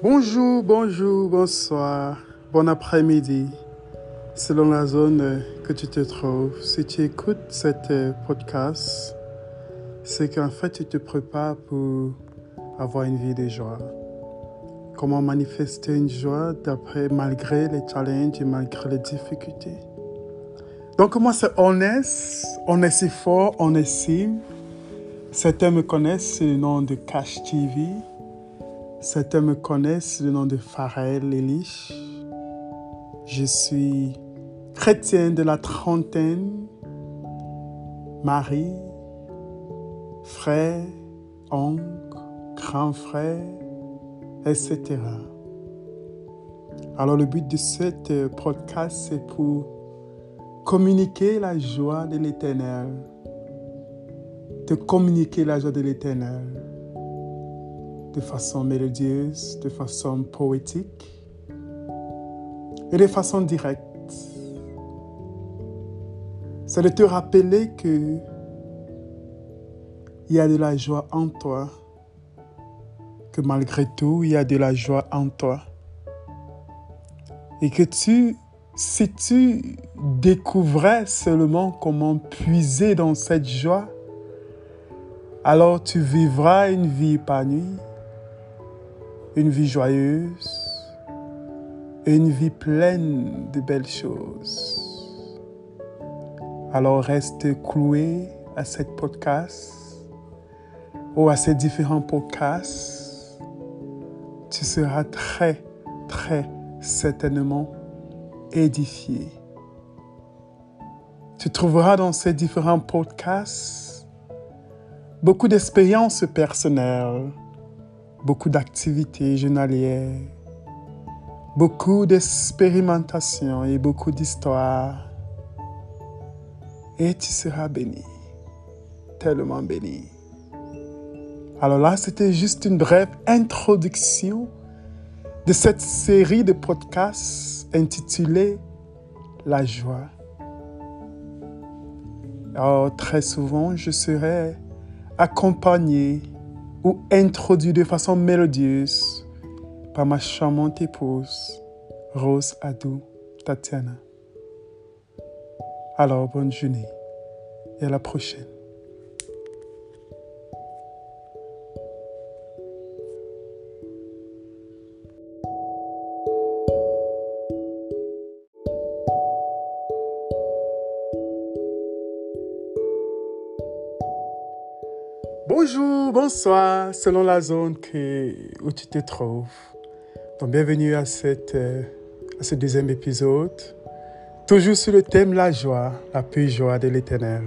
Bonjour, bonjour, bonsoir, bon après-midi, selon la zone que tu te trouves. Si tu écoutes cette podcast, c'est qu'en fait tu te prépares pour avoir une vie de joie. Comment manifester une joie d'après malgré les challenges et malgré les difficultés. Donc moi c'est Honest, on est si fort, on est si. Certains me connaissent sous le nom de Cash TV. Certains me connaissent le nom de Pharrell Elish. Je suis chrétien de la trentaine, mari, frère, oncle, grand frère, etc. Alors le but de cette podcast, c'est pour communiquer la joie de l'éternel. De communiquer la joie de l'éternel de façon mélodieuse, de façon poétique et de façon directe. C'est de te rappeler que il y a de la joie en toi, que malgré tout, il y a de la joie en toi. Et que tu, si tu découvrais seulement comment puiser dans cette joie, alors tu vivras une vie épanouie, une vie joyeuse, une vie pleine de belles choses. Alors reste cloué à cette podcast ou à ces différents podcasts. Tu seras très, très certainement édifié. Tu trouveras dans ces différents podcasts beaucoup d'expériences personnelles, beaucoup d'activités journalières, beaucoup d'expérimentations et beaucoup d'histoires. Et tu seras béni, tellement béni. Alors là, c'était juste une brève introduction de cette série de podcasts intitulée La joie. Alors, très souvent, je serai accompagné ou introduit de façon mélodieuse par ma charmante épouse, Rose Adou Tatiana. Alors, bonne journée et à la prochaine. Bonjour, bonsoir, selon la zone où tu te trouves. Donc, bienvenue à, cette, à ce deuxième épisode, toujours sur le thème la joie, la pure joie de l'éternel.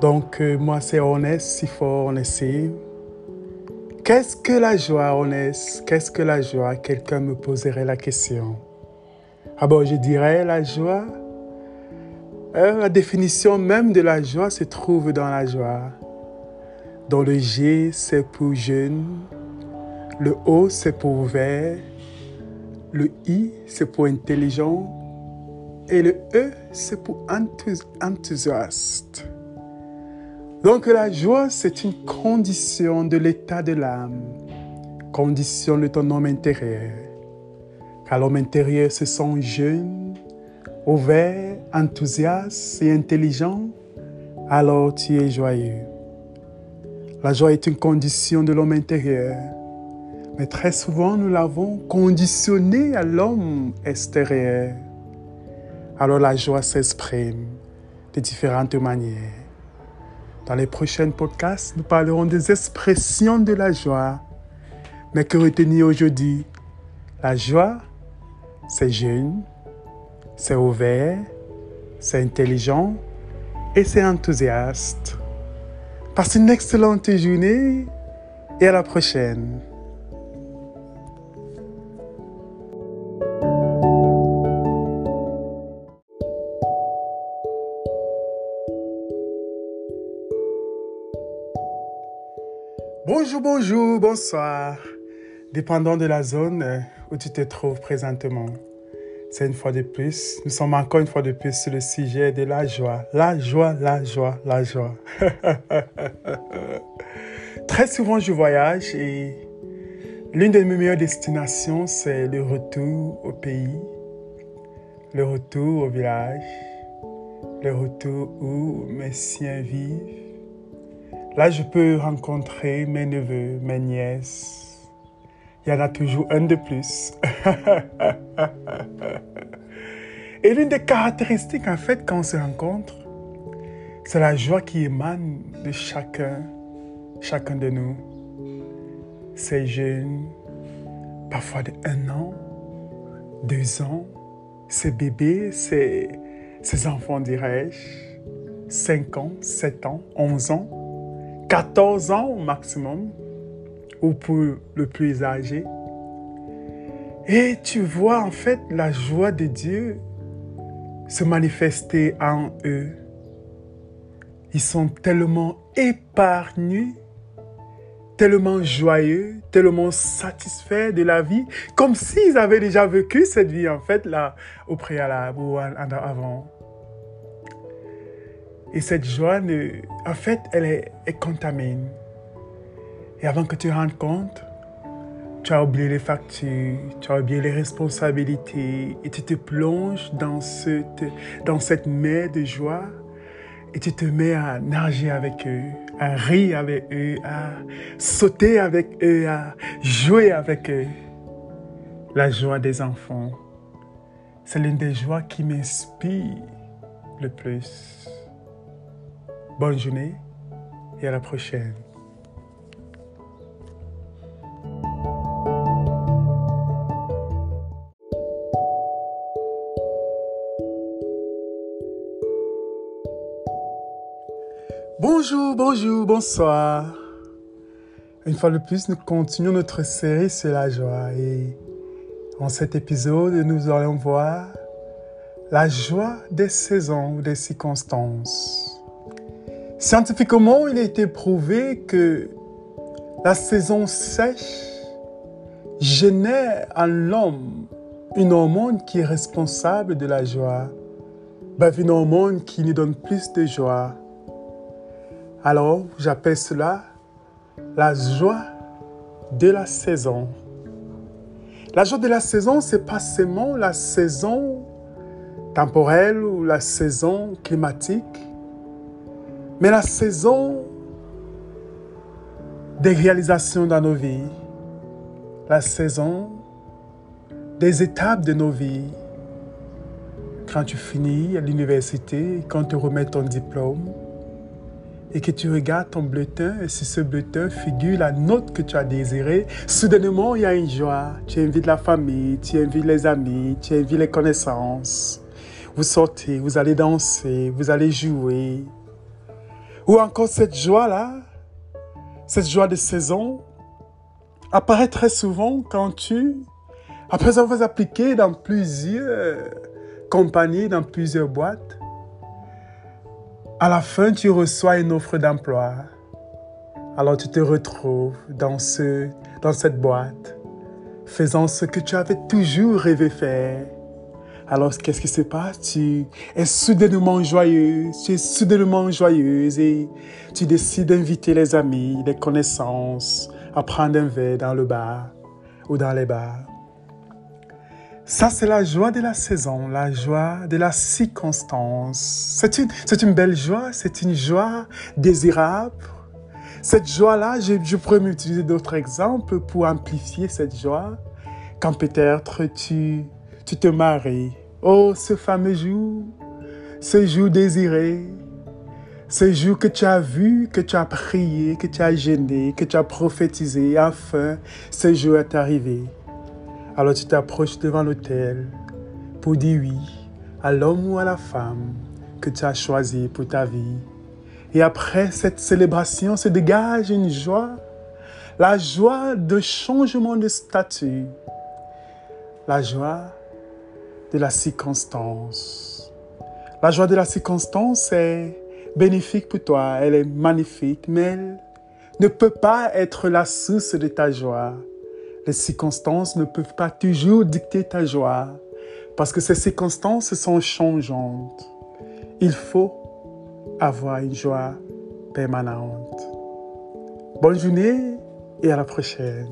Donc, moi, c'est Honest, si fort, Honest. Qu'est-ce que la joie, Honest Qu'est-ce que la joie? Quelqu'un me poserait la question. Ah bon, je dirais la joie? Euh, la définition même de la joie se trouve dans la joie. Dans le G, c'est pour jeune. Le O, c'est pour vert. Le I, c'est pour intelligent. Et le E, c'est pour enthousiaste. Donc la joie, c'est une condition de l'état de l'âme, condition de ton homme intérieur. Car l'homme intérieur se sent jeune, ouvert, enthousiaste et intelligent, alors tu es joyeux. La joie est une condition de l'homme intérieur, mais très souvent nous l'avons conditionnée à l'homme extérieur. Alors la joie s'exprime de différentes manières. Dans les prochains podcasts, nous parlerons des expressions de la joie. Mais que retenir aujourd'hui? La joie, c'est jeune, c'est ouvert, c'est intelligent et c'est enthousiaste. Passe une excellente journée et à la prochaine. Bonjour, bonjour, bonsoir. Dépendant de la zone où tu te trouves présentement. C'est une fois de plus, nous sommes encore une fois de plus sur le sujet de la joie. La joie, la joie, la joie. Très souvent, je voyage et L'une de mes meilleures destinations, c'est le retour au pays, le retour au village, le retour où mes siens vivent. Là, je peux rencontrer mes neveux, mes nièces. Il y en a toujours un de plus. Et l'une des caractéristiques, en fait, quand on se rencontre, c'est la joie qui émane de chacun, chacun de nous. Ces jeunes, parfois de un an, deux ans, ces bébés, ces, ces enfants, dirais-je, 5 ans, 7 ans, 11 ans, 14 ans au maximum, ou pour le plus âgé. Et tu vois en fait la joie de Dieu se manifester en eux. Ils sont tellement épargnés, tellement joyeux, tellement satisfaits de la vie, comme s'ils avaient déjà vécu cette vie en fait là au préalable ou avant. Et cette joie, en fait, elle, est, elle contamine. Et avant que tu te rendes compte, tu as oublié les factures, tu as oublié les responsabilités et tu te plonges dans cette, dans cette mer de joie et tu te mets à nager avec eux, à rire avec eux, à sauter avec eux, à jouer avec eux. La joie des enfants, c'est l'une des joies qui m'inspire le plus. Bonne journée et à la prochaine. Bonjour, bonjour, bonsoir. Une fois de plus, nous continuons notre série sur la joie et en cet épisode, nous allons voir la joie des saisons ou des circonstances. Scientifiquement, il a été prouvé que la saison sèche génère en l'homme une hormone qui est responsable de la joie. Une hormone qui nous donne plus de joie. Alors, j'appelle cela la joie de la saison. La joie de la saison, c'est pas seulement la saison temporelle ou la saison climatique, mais la saison des réalisations dans nos vies, la saison des étapes de nos vies. Quand tu finis à l'université, quand tu remets ton diplôme, et que tu regardes ton bulletin et si ce bulletin figure la note que tu as désirée, soudainement il y a une joie. Tu invites la famille, tu invites les amis, tu invites les connaissances. Vous sortez, vous allez danser, vous allez jouer. Ou encore cette joie-là, cette joie de saison, apparaît très souvent quand tu, après avoir appliqué dans plusieurs compagnies, dans plusieurs boîtes, à la fin, tu reçois une offre d'emploi. Alors tu te retrouves dans, ce, dans cette boîte, faisant ce que tu avais toujours rêvé faire. Alors qu'est-ce qui se passe? Tu es soudainement joyeuse, tu es soudainement joyeuse et tu décides d'inviter les amis, les connaissances à prendre un verre dans le bar ou dans les bars. Ça, c'est la joie de la saison, la joie de la circonstance. C'est une, une belle joie, c'est une joie désirable. Cette joie-là, je, je pourrais m'utiliser d'autres exemples pour amplifier cette joie. Quand peut-être tu, tu te maries. Oh, ce fameux jour, ce jour désiré, ce jour que tu as vu, que tu as prié, que tu as gêné, que tu as prophétisé, enfin, ce jour est arrivé. Alors tu t'approches devant l'autel pour dire oui à l'homme ou à la femme que tu as choisi pour ta vie. Et après cette célébration se dégage une joie, la joie de changement de statut, la joie de la circonstance. La joie de la circonstance est bénéfique pour toi, elle est magnifique, mais elle ne peut pas être la source de ta joie. Les circonstances ne peuvent pas toujours dicter ta joie parce que ces circonstances sont changeantes. Il faut avoir une joie permanente. Bonne journée et à la prochaine.